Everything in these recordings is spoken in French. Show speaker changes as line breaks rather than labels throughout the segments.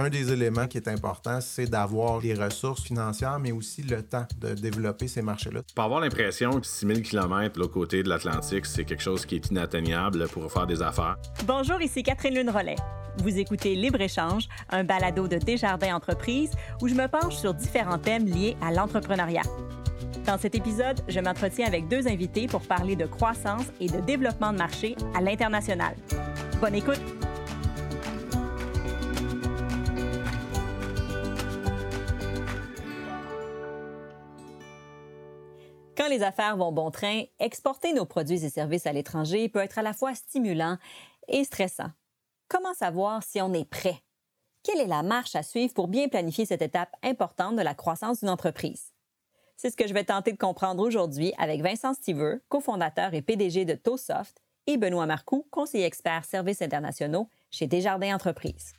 Un des éléments qui est important, c'est d'avoir les ressources financières, mais aussi le temps de développer ces marchés-là.
Pas avoir l'impression que 6000 km de l'autre côté de l'Atlantique, c'est quelque chose qui est inatteignable pour faire des affaires.
Bonjour, ici Catherine Lune-Rollet. Vous écoutez Libre-Échange, un balado de Desjardins Entreprises où je me penche sur différents thèmes liés à l'entrepreneuriat. Dans cet épisode, je m'entretiens avec deux invités pour parler de croissance et de développement de marché à l'international. Bonne écoute! Quand les affaires vont bon train, exporter nos produits et services à l'étranger peut être à la fois stimulant et stressant. Comment savoir si on est prêt? Quelle est la marche à suivre pour bien planifier cette étape importante de la croissance d'une entreprise? C'est ce que je vais tenter de comprendre aujourd'hui avec Vincent Stever, cofondateur et PDG de ToSoft, et Benoît Marcoux, conseiller expert services internationaux chez Desjardins Entreprises.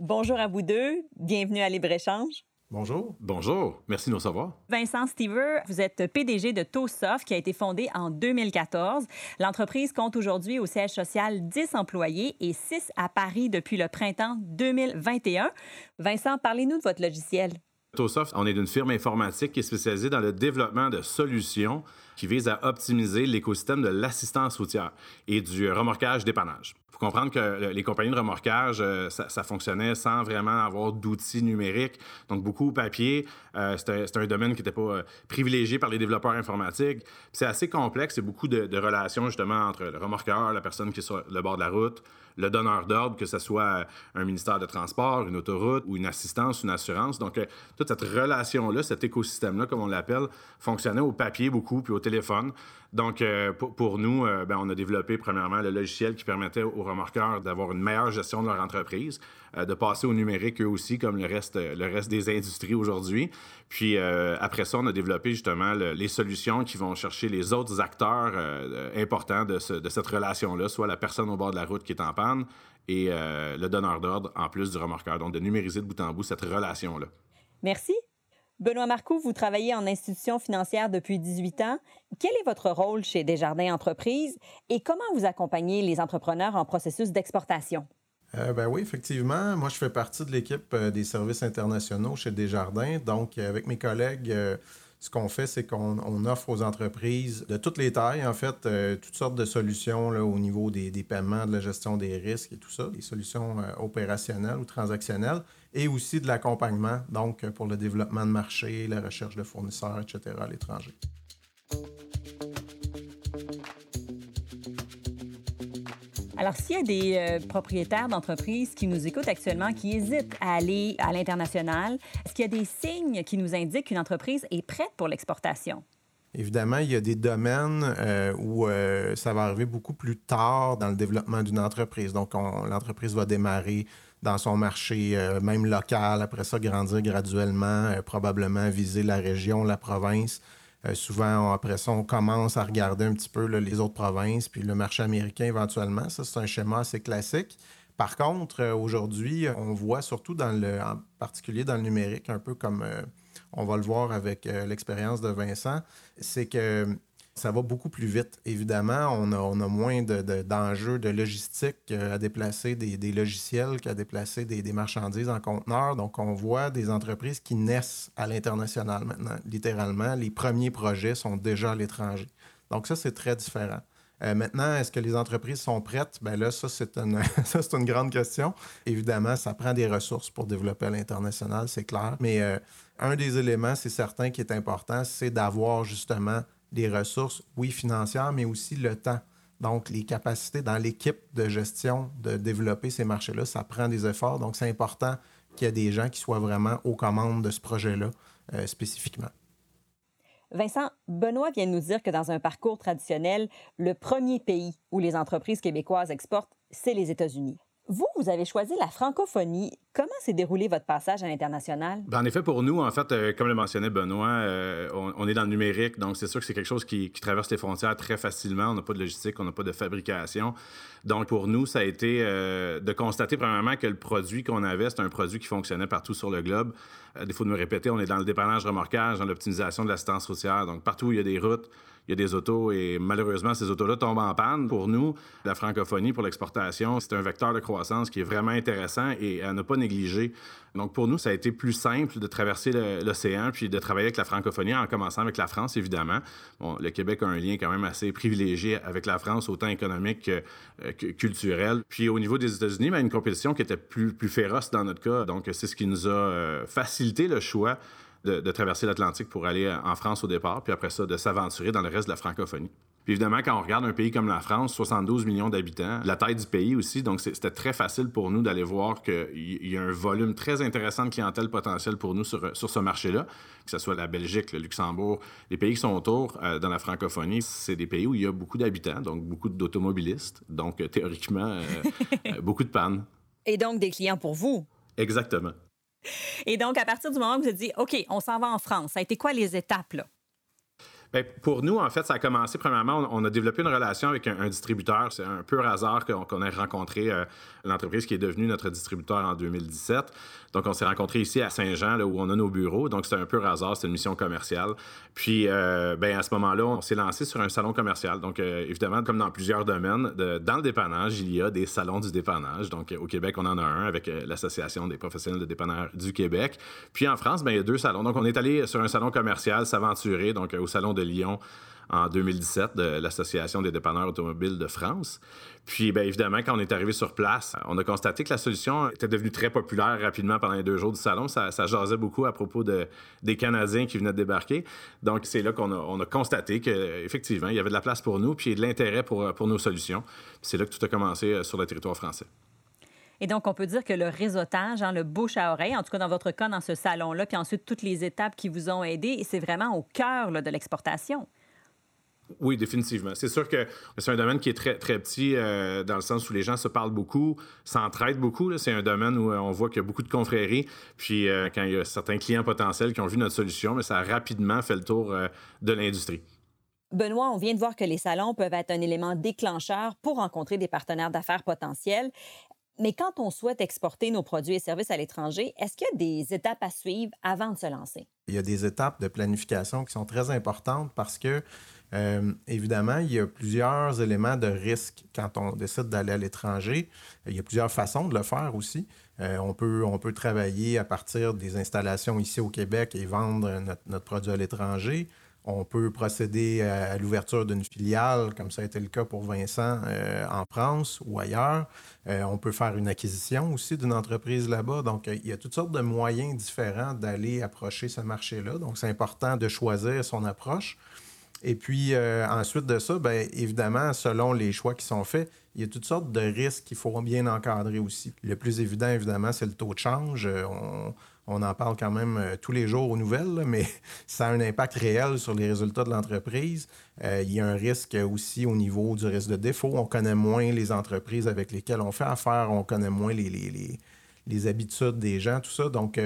Bonjour à vous deux, bienvenue à Libre-Échange.
Bonjour.
Bonjour, merci de nous recevoir.
Vincent Stever, vous êtes PDG de ToSoft qui a été fondé en 2014. L'entreprise compte aujourd'hui au siège social 10 employés et 6 à Paris depuis le printemps 2021. Vincent, parlez-nous de votre logiciel.
ToSoft, on est une firme informatique qui est spécialisée dans le développement de solutions qui visent à optimiser l'écosystème de l'assistance routière et du remorquage dépannage. Il faut comprendre que les compagnies de remorquage, euh, ça, fonctionnait sans vraiment avoir d'outils numériques, donc beaucoup papier. Euh, C'était un domaine qui n'était pas euh, privilégié par les développeurs informatiques. C'est assez complexe, c'est beaucoup de, relations justement entre le remorqueur, la personne qui est sur le bord de la route, le donneur d'ordre, que ce soit un ministère de transport, une autoroute ou une assistance, une assurance. Donc, euh, toute cette relation-là, cet écosystème-là, comme on l'appelle, fonctionnait au papier beaucoup, puis au téléphone. Donc, euh, pour, nous, euh, ben, on a développé premièrement le logiciel qui permettait aux remorqueurs d'avoir une meilleure gestion de leur entreprise, de passer au numérique eux aussi, comme le reste, le reste des industries aujourd'hui. Puis après ça, on a développé justement les solutions qui vont chercher les autres acteurs importants de, de cette relation-là, soit la personne au bord de la route qui est en panne et le donneur d'ordre en plus du remorqueur. Donc, de numériser de bout en bout cette relation-là.
Merci. Benoît Marcoux, vous travaillez en institution financière depuis 18 ans. Quel est votre rôle chez Desjardins Entreprises et comment vous accompagnez les entrepreneurs en processus d'exportation?
Euh, ben oui, effectivement. Moi, je fais partie de l'équipe euh, des services internationaux chez Desjardins. Donc, euh, avec mes collègues, ce qu'on fait, c'est qu'on offre aux entreprises de toutes les tailles, en fait, toutes sortes de solutions là, au niveau des, des, paiements, de la gestion des risques et tout ça, des solutions opérationnelles ou transactionnelles et aussi de l'accompagnement, donc pour le développement de marché, la recherche de fournisseurs, etc. à l'étranger.
Alors, s'il y a des euh, propriétaires d'entreprises qui nous écoutent actuellement, qui hésitent à aller à l'international, qu'il y a des signes qui nous indiquent qu'une entreprise est prête pour l'exportation?
Évidemment, il y a des domaines euh, où euh, ça va arriver beaucoup plus tard dans le développement d'une entreprise. Donc, l'entreprise va démarrer dans son marché, euh, même local, après ça, grandir graduellement, probablement viser la région, la province. souvent, après ça, on commence à regarder un petit peu les autres provinces, puis le marché américain éventuellement. Ça, c'est un schéma assez classique. Par contre, aujourd'hui, on voit surtout dans le, en particulier dans le numérique, un peu comme on va le voir avec euh, l'expérience de Vincent, c'est que ça va beaucoup plus vite. Évidemment, on a, moins d'enjeux de, logistique à déplacer des, logiciels qu'à déplacer des, marchandises en conteneur. Donc, on voit des entreprises qui naissent à l'international maintenant. Littéralement, les premiers projets sont déjà à l'étranger. Donc, ça, c'est très différent. Euh, maintenant, est-ce que les entreprises sont prêtes? Ben là, ça, c'est une, une grande question. Évidemment, ça prend des ressources pour développer à l'international, c'est clair. Mais euh, un des éléments, c'est certain, qui est important, c'est d'avoir justement des ressources, oui, financières, mais aussi le temps. Donc, les capacités dans l'équipe de gestion de développer ces marchés-là, ça prend des efforts. Donc, c'est important qu'il y ait des gens qui soient vraiment aux commandes de ce projet-là euh, spécifiquement.
Vincent, Benoît vient de nous dire que dans un parcours traditionnel, le premier pays où les entreprises québécoises exportent, c'est les États-Unis. Vous, vous avez choisi la francophonie. Comment s'est déroulé votre passage à l'international?
Ben, en effet, pour nous, en fait, euh, comme le mentionnait Benoît, euh, on, est dans le numérique, donc c'est sûr que c'est quelque chose qui, traverse les frontières très facilement. On n'a pas de logistique, on n'a pas de fabrication. Donc, pour nous, ça a été euh, de constater, premièrement, que le produit qu'on avait, c'est un produit qui fonctionnait partout sur le globe. À défaut de me répéter, on est dans le dépannage remorquage, dans l'optimisation de l'assistance routière. Donc, partout où il y a des routes, il y a des autos et malheureusement, ces autos-là tombent en panne. Pour nous, la francophonie pour l'exportation, c'est un vecteur de croissance qui est vraiment intéressant et à ne pas négliger. Donc, pour nous, ça a été plus simple de traverser l'océan puis de travailler avec la francophonie en commençant avec la France, évidemment. Bon, le Québec a un lien quand même assez privilégié avec la France, autant économique que, euh, culturel. Puis au niveau des États-Unis, ben, une compétition qui était plus, plus féroce dans notre cas. Donc, c'est ce qui nous a euh, le choix de, traverser l'Atlantique pour aller en France au départ, puis après ça, de s'aventurer dans le reste de la francophonie. Puis évidemment, quand on regarde un pays comme la France, 72 millions d'habitants, la taille du pays aussi, donc c'était très facile pour nous d'aller voir qu'il y a un volume très intéressant de clientèle potentielle pour nous sur, sur ce marché-là, que ce soit la Belgique, le Luxembourg, les pays qui sont autour euh, dans la francophonie, c'est des pays où il y a beaucoup d'habitants, donc beaucoup d'automobilistes, donc euh, théoriquement, euh, beaucoup de pannes.
Et donc des clients pour vous.
Exactement.
Et donc, à partir du moment où vous avez dit, OK, on s'en va en France, ça a été quoi les étapes, là?
Bien, pour nous, en fait, ça a commencé, premièrement, on, a développé une relation avec un, distributeur. C'est un peu hasard qu'on ait rencontré euh, l'entreprise qui est devenue notre distributeur en 2017. Donc, on s'est rencontrés ici à Saint-Jean, là, où on a nos bureaux. Donc, c'était un peu hasard, c'était une mission commerciale. Puis, euh, ben, à ce moment-là, on s'est lancé sur un salon commercial. Donc, euh, évidemment, comme dans plusieurs domaines, dans le dépannage, il y a des salons du dépannage. Donc, au Québec, on en a un avec euh, l'Association des professionnels de dépannage du Québec. Puis, en France, ben, il y a deux salons. Donc, on est allé sur un salon commercial, s'aventurer, donc au salon de Lyon en 2017 de l'Association des dépanneurs automobiles de France. Puis, bien évidemment, quand on est arrivé sur place, on a constaté que la solution était devenue très populaire rapidement pendant les deux jours du salon. Ça, ça jasait beaucoup à propos de, des Canadiens qui venaient de débarquer. Donc, c'est là qu'on a, on a constaté qu'effectivement, il y avait de la place pour nous, puis de l'intérêt pour, pour nos solutions. c'est là que tout a commencé euh, sur le territoire français.
Et donc, on peut dire que le réseautage, hein, le bouche à oreille, en tout cas dans votre cas, dans ce salon-là, puis ensuite toutes les étapes qui vous ont aidé, c'est vraiment au cœur de l'exportation.
Oui, définitivement. C'est sûr que c'est un domaine qui est très, très petit euh, dans le sens où les gens se parlent beaucoup, s'entraident beaucoup. C'est un domaine où euh, on voit qu'il y a beaucoup de confréries. Puis euh, quand il y a certains clients potentiels qui ont vu notre solution, mais ça a rapidement fait le tour de l'industrie.
Benoît, on vient de voir que les salons peuvent être un élément déclencheur pour rencontrer des partenaires d'affaires potentiels. Mais quand on souhaite exporter nos produits et services à l'étranger, est-ce qu'il y a des étapes à suivre avant de se lancer?
Il y a des étapes de planification qui sont très importantes parce que euh, évidemment, il y a plusieurs éléments de risque quand on décide d'aller à l'étranger. Il y a plusieurs façons de le faire aussi. Euh, on, peut, on peut travailler à partir des installations ici au Québec et vendre notre, produit à l'étranger. On peut procéder à, l'ouverture d'une filiale, comme ça a été le cas pour Vincent euh, en France ou ailleurs. on peut faire une acquisition aussi d'une entreprise là-bas. Donc, il y a toutes sortes de moyens différents d'aller approcher ce marché-là. Donc, c'est important de choisir son approche. Et puis euh, ensuite de ça, bien évidemment, selon les choix qui sont faits, il y a toutes sortes de risques qu'il faut bien encadrer aussi. Le plus évident, évidemment, c'est le taux de change. Euh, on, en parle quand même euh, tous les jours aux nouvelles, mais ça a un impact réel sur les résultats de l'entreprise. il y a un risque aussi au niveau du risque de défaut. On connaît moins les entreprises avec lesquelles on fait affaire, on connaît moins les, les, les habitudes des gens, tout ça. Donc,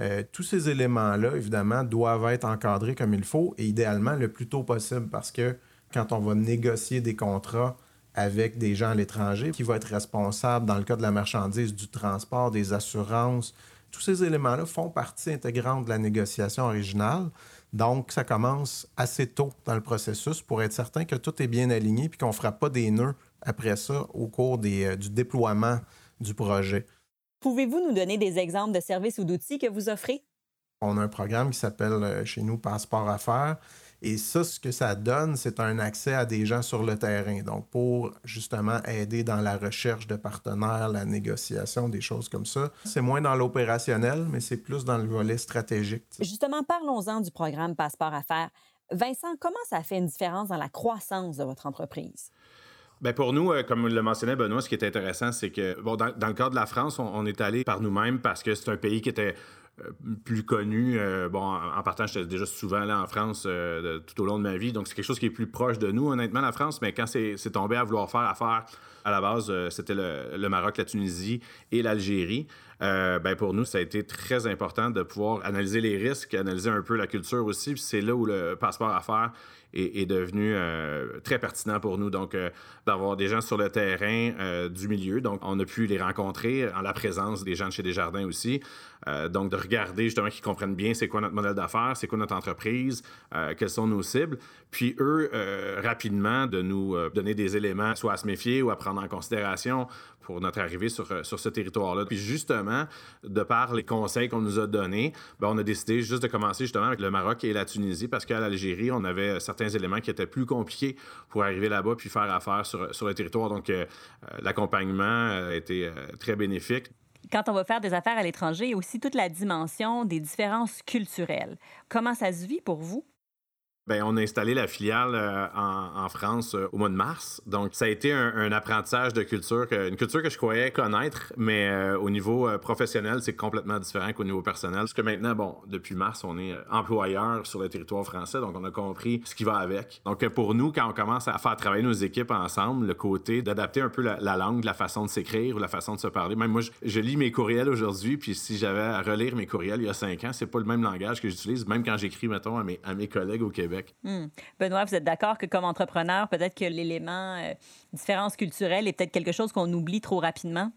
euh, tous ces éléments-là, évidemment, doivent être encadrés comme il faut et idéalement le plus tôt possible parce que quand on va négocier des contrats avec des gens à l'étranger, qui vont être responsables, dans le cas de la marchandise, du transport, des assurances, tous ces éléments-là font partie intégrante de la négociation originale. Donc, ça commence assez tôt dans le processus pour être certain que tout est bien aligné et qu'on ne fera pas des nœuds après ça au cours euh, du déploiement du projet.
Pouvez-vous nous donner des exemples de services ou d'outils que vous offrez?
On a un programme qui s'appelle euh, chez nous Passeport Affaires. Et ça, ce que ça donne, c'est un accès à des gens sur le terrain. Donc, pour justement aider dans la recherche de partenaires, la négociation, des choses comme ça. C'est moins dans l'opérationnel, mais c'est plus dans le volet stratégique.
Justement, parlons-en du programme Passeport Affaires. Vincent, comment ça fait une différence dans la croissance de votre entreprise?
Bien, pour nous, euh, comme le mentionnait Benoît, ce qui est intéressant, c'est que, bon, dans, le cas de la France, on, est allé par nous-mêmes parce que c'est un pays qui était plus connu. Euh, bon, en, partant, j'étais déjà souvent là en France tout au long de ma vie, donc c'est quelque chose qui est plus proche de nous, honnêtement, la France. Mais quand c'est tombé à vouloir faire affaire, à la base, c'était le, Maroc, la Tunisie et l'Algérie. ben pour nous, ça a été très important de pouvoir analyser les risques, analyser un peu la culture aussi. c'est là où le passeport à faire est, devenu euh, très pertinent pour nous. Donc, euh, d'avoir des gens sur le terrain euh, du milieu. Donc, on a pu les rencontrer en la présence des gens de chez Desjardins aussi. donc, de regarder justement qu'ils comprennent bien c'est quoi notre modèle d'affaires, c'est quoi notre entreprise, quelles sont nos cibles. Puis, eux, rapidement, de nous donner des éléments, soit à se méfier ou à prendre en considération pour notre arrivée sur, sur ce territoire-là. Puis, justement, de par les conseils qu'on nous a donnés, ben, on a décidé juste de commencer justement avec le Maroc et la Tunisie parce qu'à l'Algérie, on avait certains éléments qui étaient plus compliqués pour arriver là-bas puis faire affaire sur, sur le territoire. Donc, euh, euh, l'accompagnement a été euh, très bénéfique.
Quand on va faire des affaires à l'étranger, il y a aussi toute la dimension des différences culturelles. Comment ça se vit pour vous?
Bien, on a installé la filiale euh, en, France euh, au mois de mars. Donc, ça a été un, apprentissage de culture, une culture que je croyais connaître, mais euh, au niveau professionnel, c'est complètement différent qu'au niveau personnel. Parce que maintenant, bon, depuis mars, on est employeur sur le territoire français, donc on a compris ce qui va avec. Donc, pour nous, quand on commence à faire travailler nos équipes ensemble, le côté d'adapter un peu la, langue, la façon de s'écrire ou la façon de se parler. Même moi, je, lis mes courriels aujourd'hui, puis si j'avais à relire mes courriels il y a cinq ans, c'est pas le même langage que j'utilise, même quand j'écris, mettons, à mes collègues au Québec.
Hmm. Benoît, vous êtes d'accord que comme entrepreneur, peut-être que l'élément euh, différence culturelle est peut-être quelque chose qu'on oublie trop rapidement?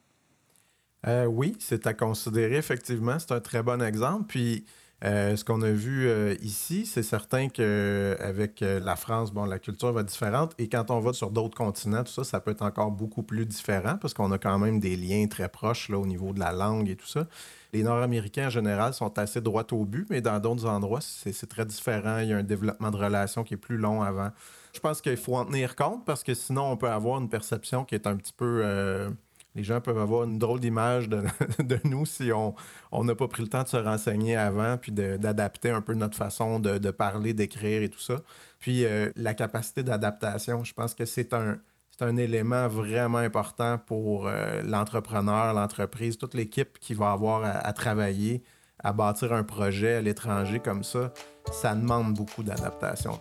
Euh, oui, c'est à considérer, effectivement. C'est un très bon exemple. Puis, euh, ce qu'on a vu ici, c'est certain qu'avec la France, bon, la culture va être différente. Et quand on va sur d'autres continents, tout ça, ça peut être encore beaucoup plus différent parce qu'on a quand même des liens très proches là, au niveau de la langue et tout ça. Les Nord-Américains, en général, sont assez droits au but, mais dans d'autres endroits, c'est très différent. Il y a un développement de relations qui est plus long avant. Je pense qu'il faut en tenir compte parce que sinon, on peut avoir une perception qui est un petit peu... Les gens peuvent avoir une drôle d'image de, nous si on n'a pas pris le temps de se renseigner avant, puis d'adapter un peu notre façon de, parler, d'écrire et tout ça. Puis euh, la capacité d'adaptation, je pense que c'est un, c'est un élément vraiment important pour euh, l'entrepreneur, l'entreprise, toute l'équipe qui va avoir à, travailler, à bâtir un projet à l'étranger comme ça. Ça demande beaucoup d'adaptation.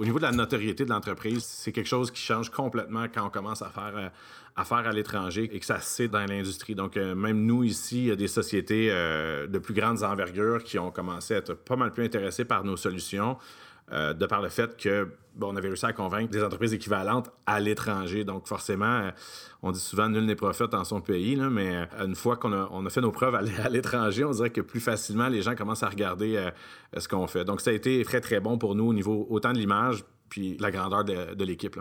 Au niveau de la notoriété de l'entreprise, c'est quelque chose qui change complètement quand on commence à faire euh, affaire à l'étranger et que ça c'est dans l'industrie. Donc, euh, même nous ici, il y a des sociétés euh, de plus grandes envergures qui ont commencé à être pas mal plus intéressées par nos solutions. Euh, de par le fait que bon, on avait réussi à convaincre des entreprises équivalentes à l'étranger. Donc, forcément, on dit souvent nul n'est prophète dans son pays, là, mais une fois qu'on a, fait nos preuves à l'étranger, on dirait que plus facilement, les gens commencent à regarder ce qu'on fait. Donc, ça a été très, très bon pour nous au niveau autant de l'image puis la grandeur de, de l'équipe.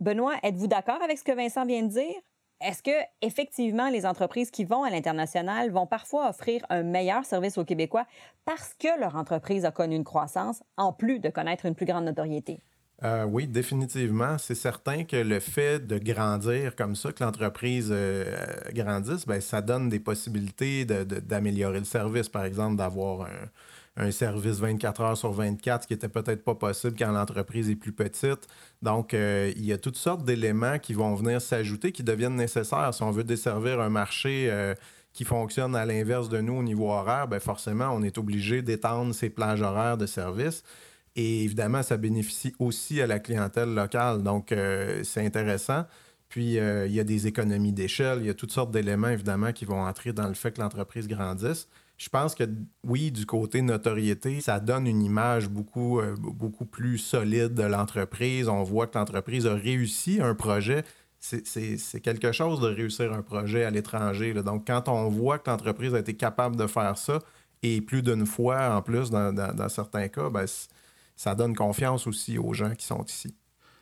Benoît, êtes-vous d'accord avec ce que Vincent vient de dire? Est-ce que effectivement les entreprises qui vont à l'international vont parfois offrir un meilleur service aux Québécois parce que leur entreprise a connu une croissance en plus de connaître une plus grande notoriété?
Euh, oui, définitivement. C'est certain que le fait de grandir comme ça, que l'entreprise euh, grandisse, ben, ça donne des possibilités d'améliorer le service, par exemple, d'avoir un, un service 24 heures sur 24, ce qui n'était peut-être pas possible quand l'entreprise est plus petite. Donc, euh, il y a toutes sortes d'éléments qui vont venir s'ajouter, qui deviennent nécessaires. Si on veut desservir un marché euh, qui fonctionne à l'inverse de nous au niveau horaire, bien forcément, on est obligé d'étendre ses plages horaires de service. Et évidemment, ça bénéficie aussi à la clientèle locale. Donc, euh, c'est intéressant. Puis, il y a des économies d'échelle, il y a toutes sortes d'éléments, évidemment, qui vont entrer dans le fait que l'entreprise grandisse je pense que oui, du côté notoriété, ça donne une image beaucoup, euh, beaucoup plus solide de l'entreprise. On voit que l'entreprise a réussi un projet. C'est quelque chose de réussir un projet à l'étranger. Donc, quand on voit que l'entreprise a été capable de faire ça, et plus d'une fois en plus dans, certains cas, ben, ça donne confiance aussi aux gens qui sont ici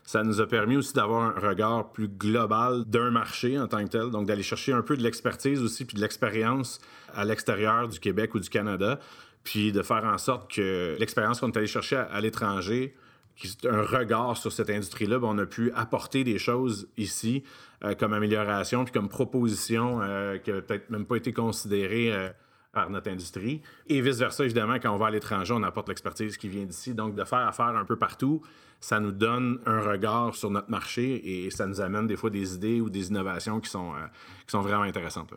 ça nous a permis aussi d'avoir un regard plus global d'un marché en tant que tel, donc d'aller chercher un peu de l'expertise aussi, puis de l'expérience à l'extérieur du Québec ou du Canada, puis de faire en sorte que l'expérience qu'on est allé chercher à, l'étranger, qui est un regard sur cette industrie-là, ben, on a pu apporter des choses ici euh, comme amélioration, puis comme proposition euh, qui n'avaient peut-être même pas été considérées. Euh, par notre industrie. Et vice-versa, évidemment, quand on va à l'étranger, on apporte l'expertise qui vient d'ici. Donc, de faire affaire un peu partout, ça nous donne un regard sur notre marché et ça nous amène des fois des idées ou des innovations qui sont, euh, qui sont vraiment intéressantes.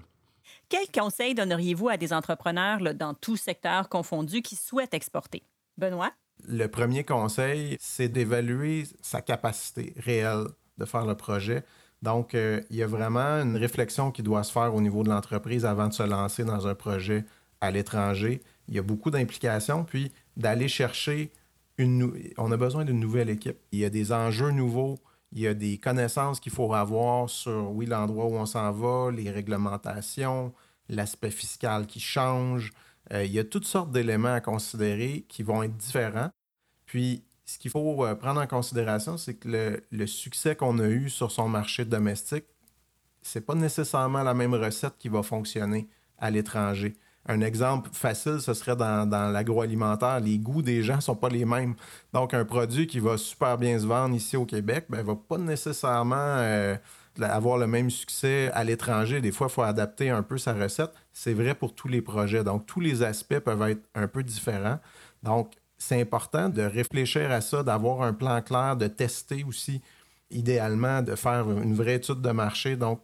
Quel conseil donneriez-vous à des entrepreneurs dans tout secteur confondu qui souhaitent exporter? Benoît?
Le premier conseil, c'est d'évaluer sa capacité réelle de faire le projet Donc, il y a vraiment une réflexion qui doit se faire au niveau de l'entreprise avant de se lancer dans un projet à l'étranger. Il y a beaucoup d'implications, puis d'aller chercher une... On a besoin d'une nouvelle équipe. Il y a des enjeux nouveaux, il y a des connaissances qu'il faut avoir sur, oui, l'endroit où on s'en va, les réglementations, l'aspect fiscal qui change. Euh, il y a toutes sortes d'éléments à considérer qui vont être différents. Puis, ce qu'il faut euh, prendre en considération, c'est que le, succès qu'on a eu sur son marché domestique, c'est pas nécessairement la même recette qui va fonctionner à l'étranger. Un exemple facile, ce serait dans, l'agroalimentaire. Les goûts des gens ne sont pas les mêmes. Donc, un produit qui va super bien se vendre ici au Québec ne ben, va pas nécessairement euh, avoir le même succès à l'étranger. Des fois, il faut adapter un peu sa recette. C'est vrai pour tous les projets. Donc, tous les aspects peuvent être un peu différents. Donc, c'est important de réfléchir à ça, d'avoir un plan clair, de tester aussi, idéalement, de faire une vraie étude de marché. Donc,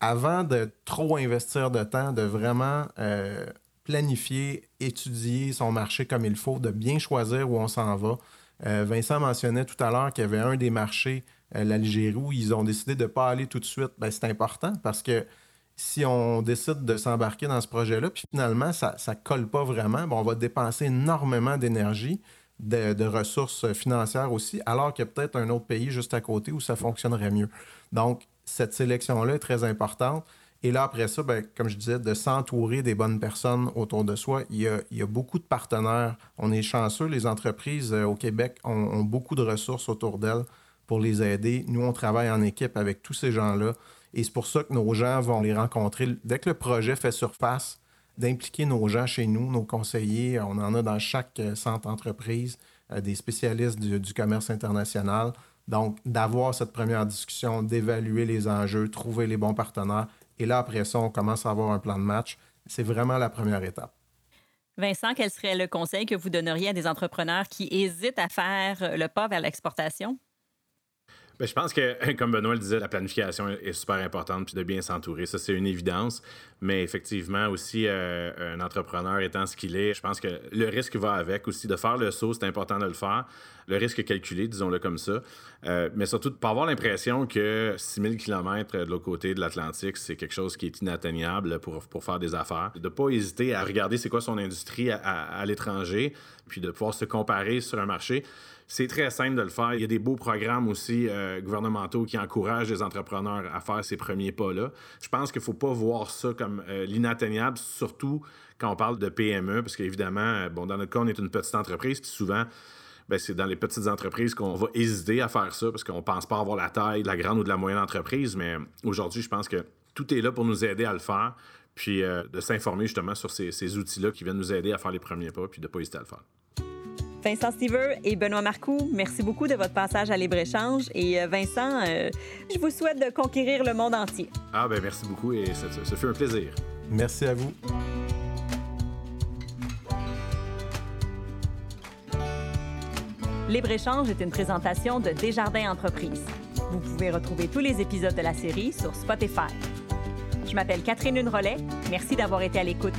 avant de trop investir de temps, de vraiment euh, planifier, étudier son marché comme il faut, de bien choisir où on s'en va. Euh, Vincent mentionnait tout à l'heure qu'il y avait un des marchés, euh, l'Algérie, où ils ont décidé de ne pas aller tout de suite. Ben, c'est important parce que si on décide de s'embarquer dans ce projet-là, puis finalement, ça ne colle pas vraiment, ben, on va dépenser énormément d'énergie, de, de, ressources financières aussi, alors qu'il y a peut-être un autre pays juste à côté où ça fonctionnerait mieux. Donc, cette sélection-là est très importante. Et là, après ça, ben, comme je disais, de s'entourer des bonnes personnes autour de soi. Il y, a, beaucoup de partenaires. On est chanceux. Les entreprises euh, au Québec ont, beaucoup de ressources autour d'elles pour les aider. Nous, on travaille en équipe avec tous ces gens-là. Et c'est pour ça que nos gens vont les rencontrer. Dès que le projet fait surface, d'impliquer nos gens chez nous, nos conseillers. On en a dans chaque euh, centre entreprise, euh, des spécialistes du commerce international. Donc, d'avoir cette première discussion, d'évaluer les enjeux, trouver les bons partenaires. Et là, après ça, on commence à avoir un plan de match. C'est vraiment la première étape.
Vincent, quel serait le conseil que vous donneriez à des entrepreneurs qui hésitent à faire le pas vers l'exportation?
Ben, je pense que, comme Benoît le disait, la planification est super importante, puis de bien s'entourer. Ça, c'est une évidence. Mais effectivement, aussi, euh, un entrepreneur étant ce qu'il est, je pense que le risque va avec aussi. De faire le saut, c'est important de le faire. Le risque calculé, disons-le comme ça. Euh, mais surtout, de ne pas avoir l'impression que 6000 km de l'autre côté de l'Atlantique, c'est quelque chose qui est inatteignable pour, pour faire des affaires. De ne pas hésiter à regarder c'est quoi son industrie à l'étranger, puis de pouvoir se comparer sur un marché. C'est très simple de le faire. Il y a des beaux programmes aussi euh, gouvernementaux qui encouragent les entrepreneurs à faire ces premiers pas-là. Je pense qu'il ne faut pas voir ça comme euh, l'inatteignable, surtout quand on parle de PME, parce qu'évidemment, euh, bon, dans notre cas, on est une petite entreprise, puis souvent, ben, c'est dans les petites entreprises qu'on va hésiter à faire ça parce qu'on ne pense pas avoir la taille de la grande ou de la moyenne entreprise. Mais aujourd'hui, je pense que tout est là pour nous aider à le faire, puis de s'informer justement sur ces, ces outils-là qui viennent nous aider à faire les premiers pas, puis de ne pas hésiter à le faire.
Vincent Stever et Benoît Marcoux, merci beaucoup de votre passage à Libre-Échange. Et euh, Vincent, euh, je vous souhaite de conquérir le monde entier.
Ah, ben merci beaucoup et ce fut un plaisir.
Merci à vous.
Libre-Échange est une présentation de Desjardins Entreprises. Vous pouvez retrouver tous les épisodes de la série sur Spotify. Je m'appelle Catherine Lunrollet. Merci d'avoir été à l'écoute.